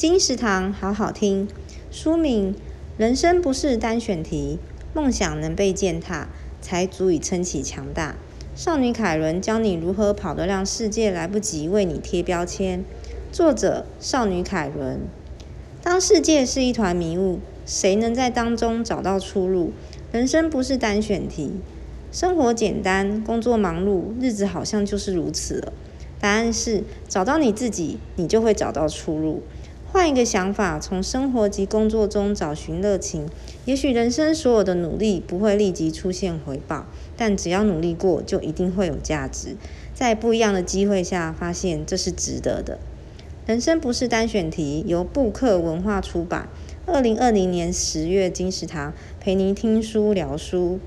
金石堂好好听。书名：人生不是单选题，梦想能被践踏，才足以撑起强大。少女凯伦教你如何跑得让世界来不及为你贴标签。作者：少女凯伦。当世界是一团迷雾，谁能在当中找到出路？人生不是单选题。生活简单，工作忙碌，日子好像就是如此了。答案是：找到你自己，你就会找到出路。换一个想法，从生活及工作中找寻热情。也许人生所有的努力不会立即出现回报，但只要努力过，就一定会有价值。在不一样的机会下，发现这是值得的。人生不是单选题，由布克文化出版。二零二零年十月，金石堂陪您听书聊书。